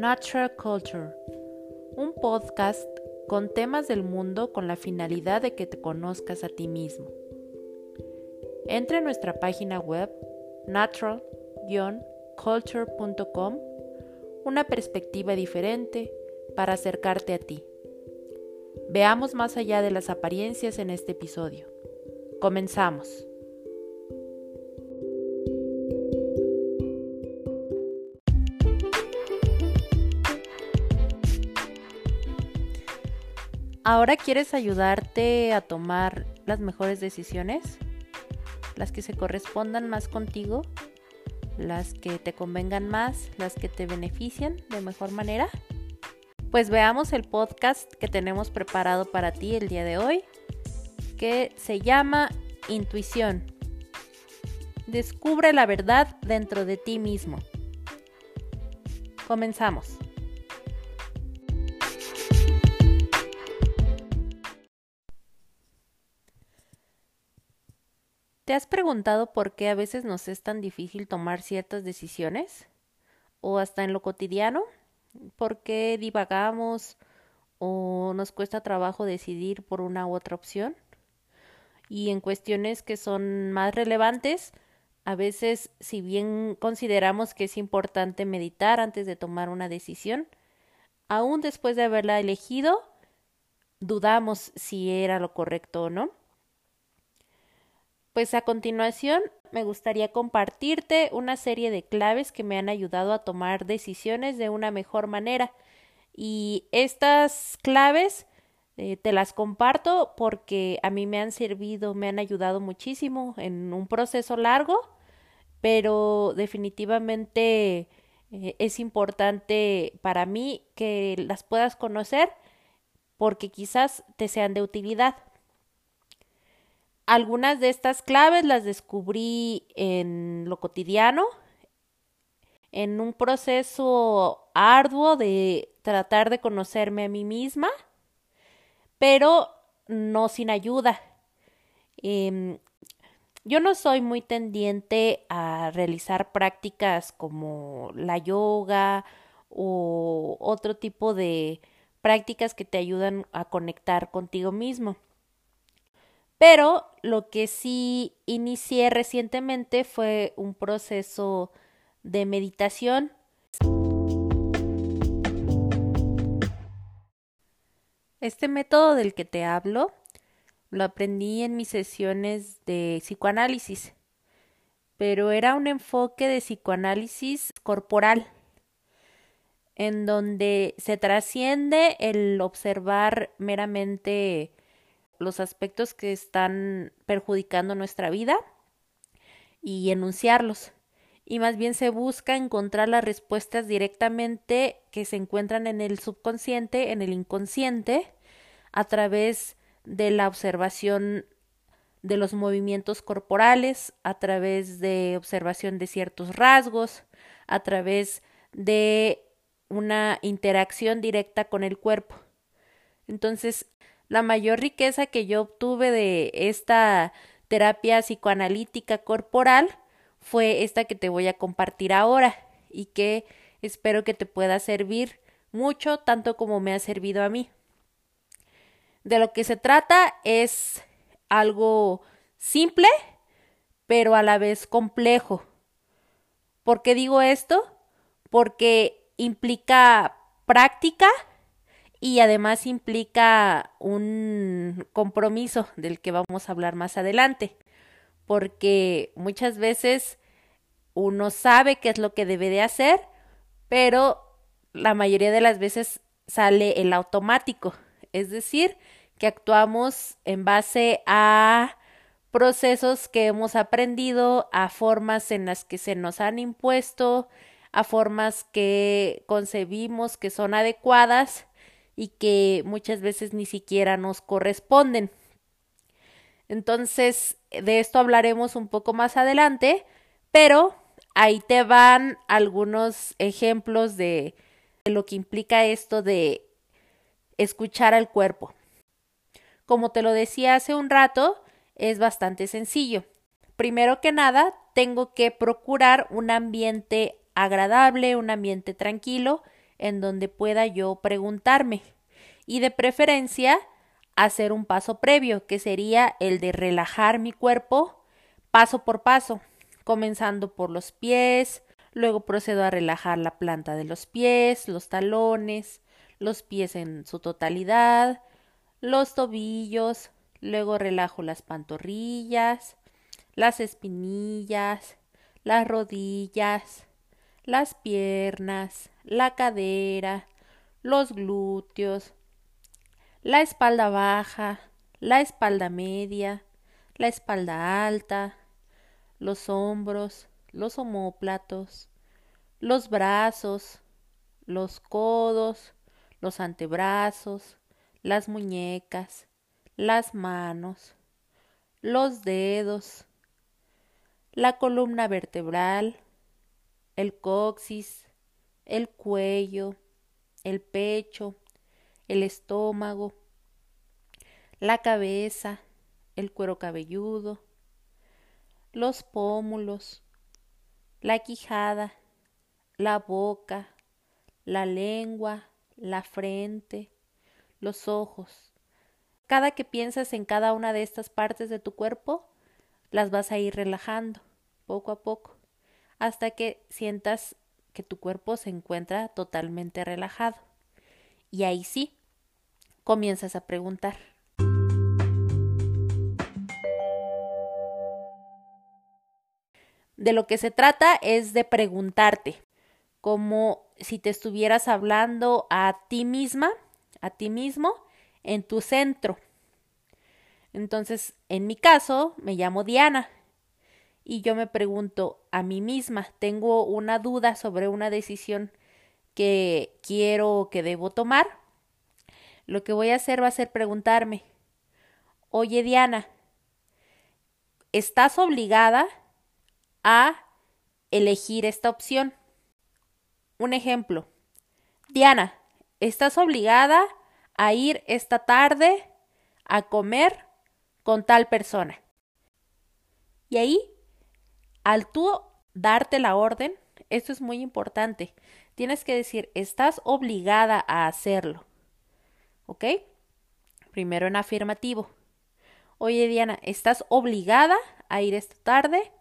Natural Culture, un podcast con temas del mundo con la finalidad de que te conozcas a ti mismo. Entra en nuestra página web natural-culture.com, una perspectiva diferente para acercarte a ti. Veamos más allá de las apariencias en este episodio. Comenzamos. ¿Ahora quieres ayudarte a tomar las mejores decisiones? ¿Las que se correspondan más contigo? ¿Las que te convengan más? ¿Las que te benefician de mejor manera? Pues veamos el podcast que tenemos preparado para ti el día de hoy, que se llama Intuición. Descubre la verdad dentro de ti mismo. Comenzamos. ¿Te has preguntado por qué a veces nos es tan difícil tomar ciertas decisiones? ¿O hasta en lo cotidiano? ¿Por qué divagamos o nos cuesta trabajo decidir por una u otra opción? Y en cuestiones que son más relevantes, a veces, si bien consideramos que es importante meditar antes de tomar una decisión, aún después de haberla elegido, dudamos si era lo correcto o no. Pues a continuación me gustaría compartirte una serie de claves que me han ayudado a tomar decisiones de una mejor manera. Y estas claves eh, te las comparto porque a mí me han servido, me han ayudado muchísimo en un proceso largo, pero definitivamente eh, es importante para mí que las puedas conocer porque quizás te sean de utilidad. Algunas de estas claves las descubrí en lo cotidiano, en un proceso arduo de tratar de conocerme a mí misma, pero no sin ayuda. Em, yo no soy muy tendiente a realizar prácticas como la yoga o otro tipo de prácticas que te ayudan a conectar contigo mismo. Pero lo que sí inicié recientemente fue un proceso de meditación. Este método del que te hablo lo aprendí en mis sesiones de psicoanálisis, pero era un enfoque de psicoanálisis corporal, en donde se trasciende el observar meramente los aspectos que están perjudicando nuestra vida y enunciarlos. Y más bien se busca encontrar las respuestas directamente que se encuentran en el subconsciente, en el inconsciente, a través de la observación de los movimientos corporales, a través de observación de ciertos rasgos, a través de una interacción directa con el cuerpo. Entonces, la mayor riqueza que yo obtuve de esta terapia psicoanalítica corporal fue esta que te voy a compartir ahora y que espero que te pueda servir mucho tanto como me ha servido a mí. De lo que se trata es algo simple, pero a la vez complejo. ¿Por qué digo esto? Porque implica práctica, y además implica un compromiso del que vamos a hablar más adelante, porque muchas veces uno sabe qué es lo que debe de hacer, pero la mayoría de las veces sale el automático, es decir, que actuamos en base a procesos que hemos aprendido, a formas en las que se nos han impuesto, a formas que concebimos que son adecuadas y que muchas veces ni siquiera nos corresponden. Entonces, de esto hablaremos un poco más adelante, pero ahí te van algunos ejemplos de, lo que implica esto de escuchar al cuerpo. Como te lo decía hace un rato, es bastante sencillo. Primero que nada, tengo que procurar un ambiente agradable, un ambiente tranquilo, en donde pueda yo preguntarme. Y de preferencia hacer un paso previo, que sería el de relajar mi cuerpo paso por paso, comenzando por los pies, luego procedo a relajar la planta de los pies, los talones, los pies en su totalidad, los tobillos, luego relajo las pantorrillas, las espinillas, las rodillas, las piernas, la cadera, los glúteos, la espalda baja, la espalda media, la espalda alta, los hombros, los omóplatos, los brazos, los codos, los antebrazos, las muñecas, las manos, los dedos, la columna vertebral, el coxis, el cuello, el pecho, el estómago, la cabeza, el cuero cabelludo, los pómulos, la quijada, la boca, la lengua, la frente, los ojos. Cada que piensas en cada una de estas partes de tu cuerpo, las vas a ir relajando poco a poco hasta que sientas que tu cuerpo se encuentra totalmente relajado. Y ahí sí, comienzas a preguntar. De lo que se trata es de preguntarte, como si te estuvieras hablando a ti misma, a ti mismo, en tu centro. Entonces, en mi caso, me llamo Diana y yo me pregunto a mí misma, tengo una duda sobre una decisión que quiero o que debo tomar. Lo que voy a hacer va a ser preguntarme, oye Diana, ¿estás obligada a elegir esta opción? Un ejemplo, Diana, ¿estás obligada a ir esta tarde a comer con tal persona? Y ahí, al tú darte la orden, esto es muy importante, tienes que decir, estás obligada a hacerlo. ¿Ok? Primero en afirmativo. Oye, Diana, ¿estás obligada a ir esta tarde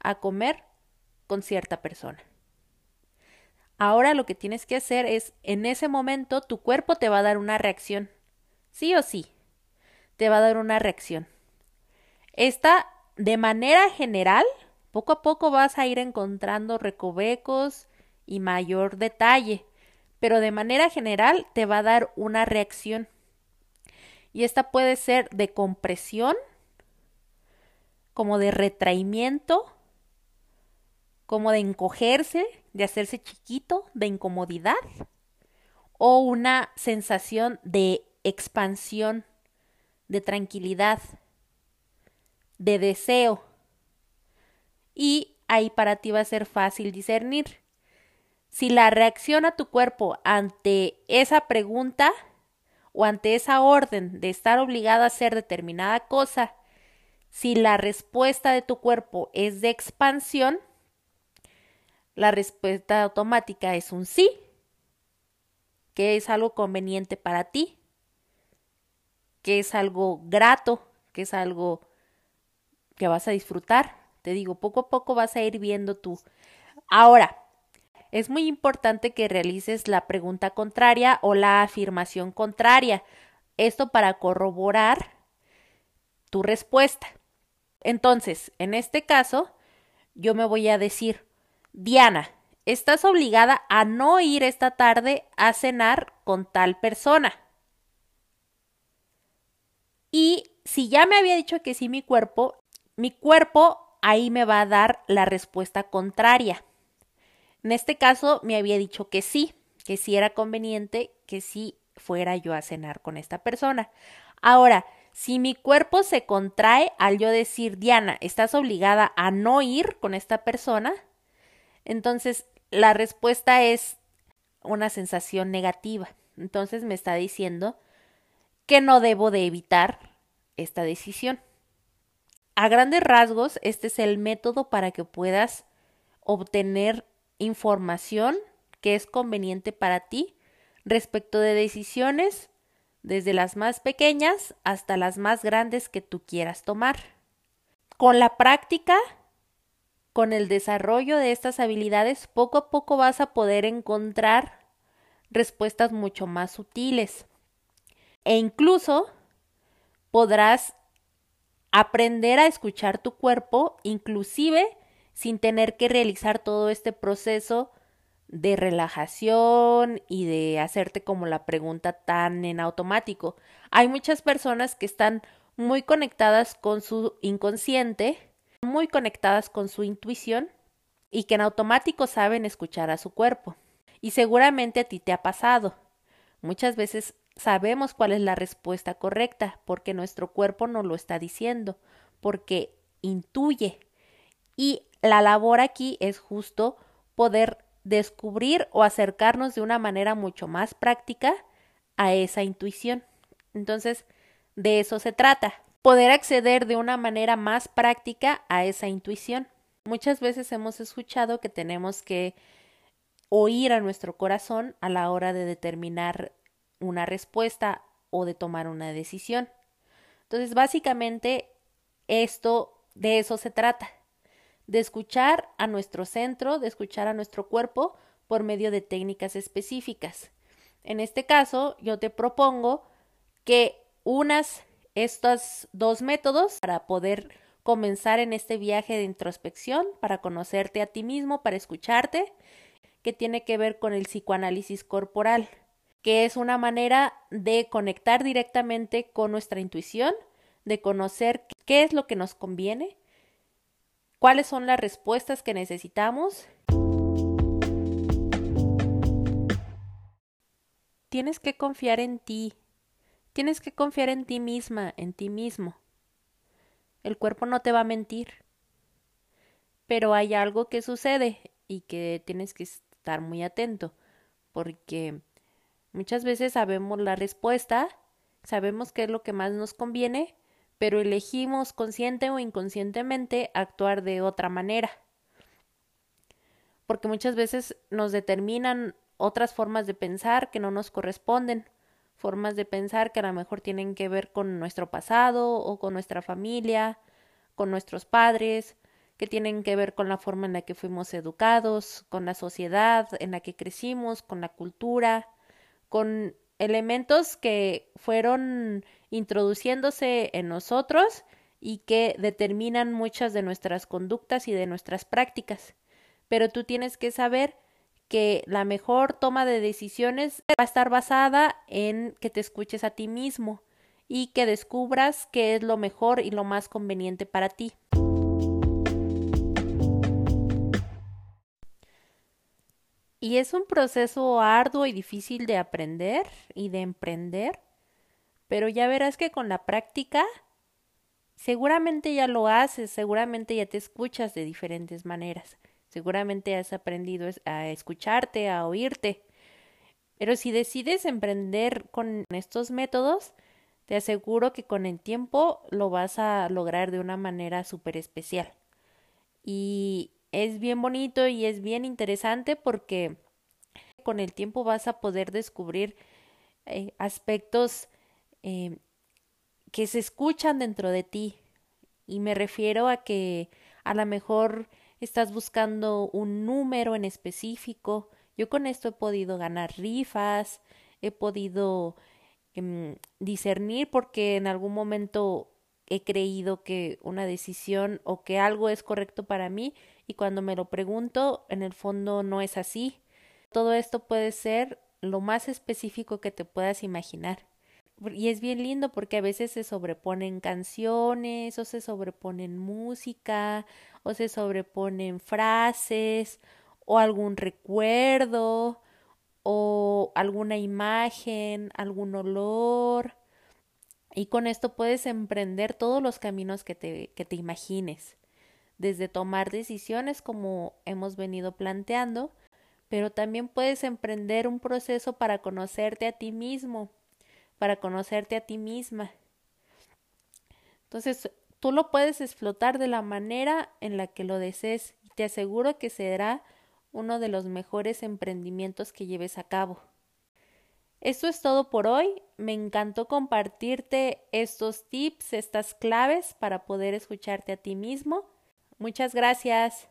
a comer con cierta persona? Ahora lo que tienes que hacer es, en ese momento, tu cuerpo te va a dar una reacción. Sí o sí, te va a dar una reacción. Esta, de manera general, poco a poco vas a ir encontrando recovecos y mayor detalle, pero de manera general te va a dar una reacción. Y esta puede ser de compresión, como de retraimiento, como de encogerse, de hacerse chiquito, de incomodidad, o una sensación de expansión, de tranquilidad, de deseo. Y ahí para ti va a ser fácil discernir. Si la reacción a tu cuerpo ante esa pregunta o ante esa orden de estar obligado a hacer determinada cosa, si la respuesta de tu cuerpo es de expansión, la respuesta automática es un sí, que es algo conveniente para ti, que es algo grato, que es algo que vas a disfrutar. Te digo, poco a poco vas a ir viendo tú. Ahora, es muy importante que realices la pregunta contraria o la afirmación contraria. Esto para corroborar tu respuesta. Entonces, en este caso, yo me voy a decir, Diana, estás obligada a no ir esta tarde a cenar con tal persona. Y si ya me había dicho que sí mi cuerpo, mi cuerpo ahí me va a dar la respuesta contraria. En este caso me había dicho que sí, que sí era conveniente que sí fuera yo a cenar con esta persona. Ahora, si mi cuerpo se contrae al yo decir, Diana, estás obligada a no ir con esta persona, entonces, la respuesta es una sensación negativa. Entonces me está diciendo que no debo de evitar esta decisión. A grandes rasgos, este es el método para que puedas obtener información que es conveniente para ti respecto de decisiones desde las más pequeñas hasta las más grandes que tú quieras tomar. Con la práctica, con el desarrollo de estas habilidades, poco a poco vas a poder encontrar respuestas mucho más sutiles. E incluso podrás aprender a escuchar tu cuerpo, inclusive sin tener que realizar todo este proceso de relajación y de hacerte como la pregunta tan en automático. Hay muchas personas que están muy conectadas con su inconsciente, muy conectadas con su intuición y que en automático saben escuchar a su cuerpo. Y seguramente a ti te ha pasado. Muchas veces sabemos cuál es la respuesta correcta porque nuestro cuerpo nos lo está diciendo, porque intuye. Y la labor aquí es justo poder descubrir o acercarnos de una manera mucho más práctica a esa intuición. Entonces, de eso se trata, poder acceder de una manera más práctica a esa intuición. Muchas veces hemos escuchado que tenemos que oír a nuestro corazón a la hora de determinar una respuesta o de tomar una decisión. Entonces, básicamente, esto de eso se trata de escuchar a nuestro centro, de escuchar a nuestro cuerpo por medio de técnicas específicas. En este caso, yo te propongo que unas estos dos métodos para poder comenzar en este viaje de introspección, para conocerte a ti mismo, para escucharte, que tiene que ver con el psicoanálisis corporal, que es una manera de conectar directamente con nuestra intuición, de conocer qué es lo que nos conviene, cuáles son las respuestas que necesitamos. Tienes que confiar en ti, tienes que confiar en ti misma, en ti mismo. El cuerpo no te va a mentir, pero hay algo que sucede y que tienes que estar muy atento, porque muchas veces sabemos la respuesta, sabemos qué es lo que más nos conviene, pero elegimos consciente o inconscientemente actuar de otra manera. Porque muchas veces nos determinan otras formas de pensar que no nos corresponden, formas de pensar que a lo mejor tienen que ver con nuestro pasado o con nuestra familia, con nuestros padres, que tienen que ver con la forma en la que fuimos educados, con la sociedad en la que crecimos, con la cultura, con elementos que fueron introduciéndose en nosotros y que determinan muchas de nuestras conductas y de nuestras prácticas. Pero tú tienes que saber que la mejor toma de decisiones va a estar basada en que te escuches a ti mismo y que descubras qué es lo mejor y lo más conveniente para ti. Y es un proceso arduo y difícil de aprender y de emprender, pero ya verás que con la práctica seguramente ya lo haces, seguramente ya te escuchas de diferentes maneras, seguramente has aprendido a escucharte, a oírte. Pero si decides emprender con estos métodos, te aseguro que con el tiempo lo vas a lograr de una manera súper especial. Y es bien bonito y es bien interesante porque con el tiempo vas a poder descubrir eh, aspectos eh, que se escuchan dentro de ti. Y me refiero a que a lo mejor estás buscando un número en específico. Yo con esto he podido ganar rifas, he podido em, discernir porque en algún momento he creído que una decisión o que algo es correcto para mí y cuando me lo pregunto, en el fondo no es así. Todo esto puede ser lo más específico que te puedas imaginar. Y es bien lindo porque a veces se sobreponen canciones o se sobreponen música o se sobreponen frases o algún recuerdo o alguna imagen, algún olor. Y con esto puedes emprender todos los caminos que te, que te imagines desde tomar decisiones como hemos venido planteando, pero también puedes emprender un proceso para conocerte a ti mismo, para conocerte a ti misma. Entonces, tú lo puedes explotar de la manera en la que lo desees y te aseguro que será uno de los mejores emprendimientos que lleves a cabo. Esto es todo por hoy. Me encantó compartirte estos tips, estas claves para poder escucharte a ti mismo. Muchas gracias.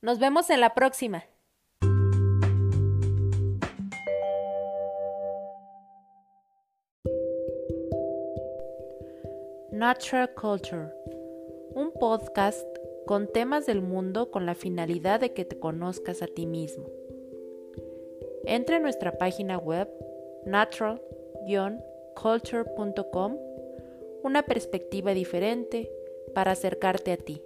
Nos vemos en la próxima. Natural Culture, un podcast con temas del mundo con la finalidad de que te conozcas a ti mismo. Entra a nuestra página web natural-culture.com, una perspectiva diferente para acercarte a ti.